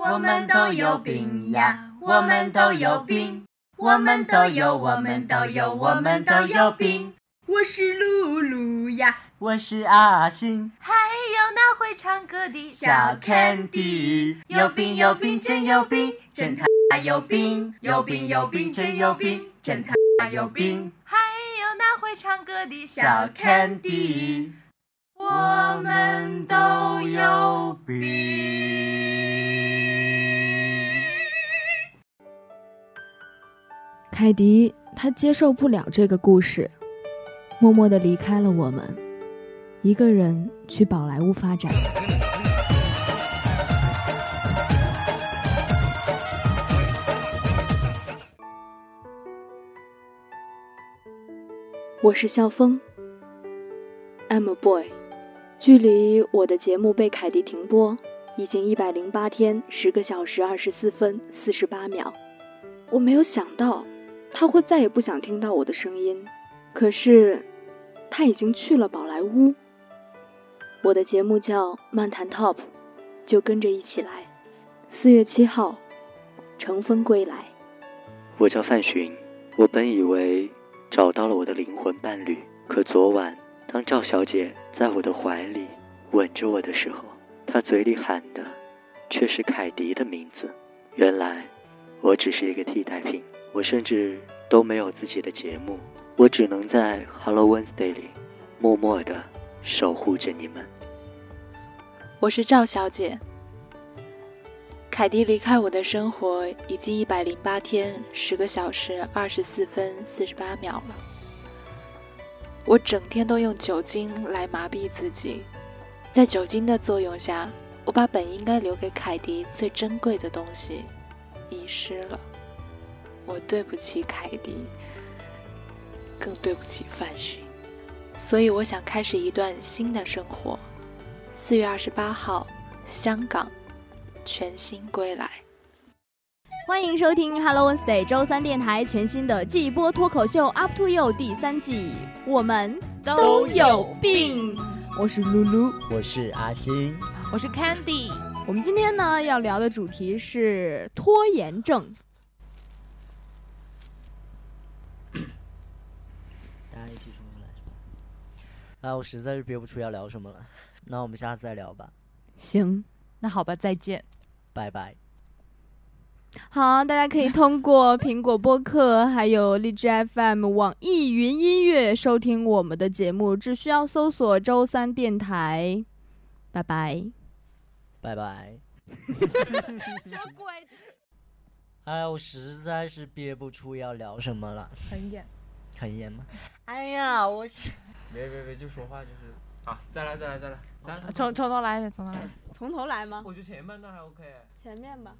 我们都有病呀，我们都有病，我们都有，我们都有，我们都有病。我是露露呀，我是阿星，还有那会唱歌的小 Candy，有病有病真有病，真他有病，有病有病真有病，真他有病。还有那会唱歌的小 Candy，我们都有病。凯迪他接受不了这个故事，默默的离开了我们，一个人去宝莱坞发展。我是肖峰，I'm a boy。距离我的节目被凯迪停播已经一百零八天十个小时二十四分四十八秒，我没有想到。他会再也不想听到我的声音，可是他已经去了宝莱坞。我的节目叫《漫谈 Top》，就跟着一起来。四月七号，乘风归来。我叫范寻，我本以为找到了我的灵魂伴侣，可昨晚当赵小姐在我的怀里吻着我的时候，她嘴里喊的却是凯迪的名字。原来我只是一个替代品。我甚至都没有自己的节目，我只能在 Hello Wednesday 里默默的守护着你们。我是赵小姐，凯迪离开我的生活已经一百零八天十个小时二十四分四十八秒了。我整天都用酒精来麻痹自己，在酒精的作用下，我把本应该留给凯迪最珍贵的东西遗失了。我对不起凯迪，更对不起范勋，所以我想开始一段新的生活。四月二十八号，香港，全新归来。欢迎收听 Hello Wednesday 周三电台全新的季播脱口秀 Up to You 第三季。我们都有病。我是露露，我是阿星，我是 Candy。我们今天呢要聊的主题是拖延症。啊，我实在是憋不出要聊什么了，那我们下次再聊吧。行，那好吧，再见，拜拜。好，大家可以通过苹果播客、还有荔枝 FM、网易云音乐收听我们的节目，只需要搜索“周三电台”。拜拜，拜拜。哎，我实在是憋不出要聊什么了。很严，很严吗？哎呀，我是。别别别，就说话就是，好，再来再来再来，从从头来一遍，从头来，从头来吗？我觉得前面那还 OK。前面吧。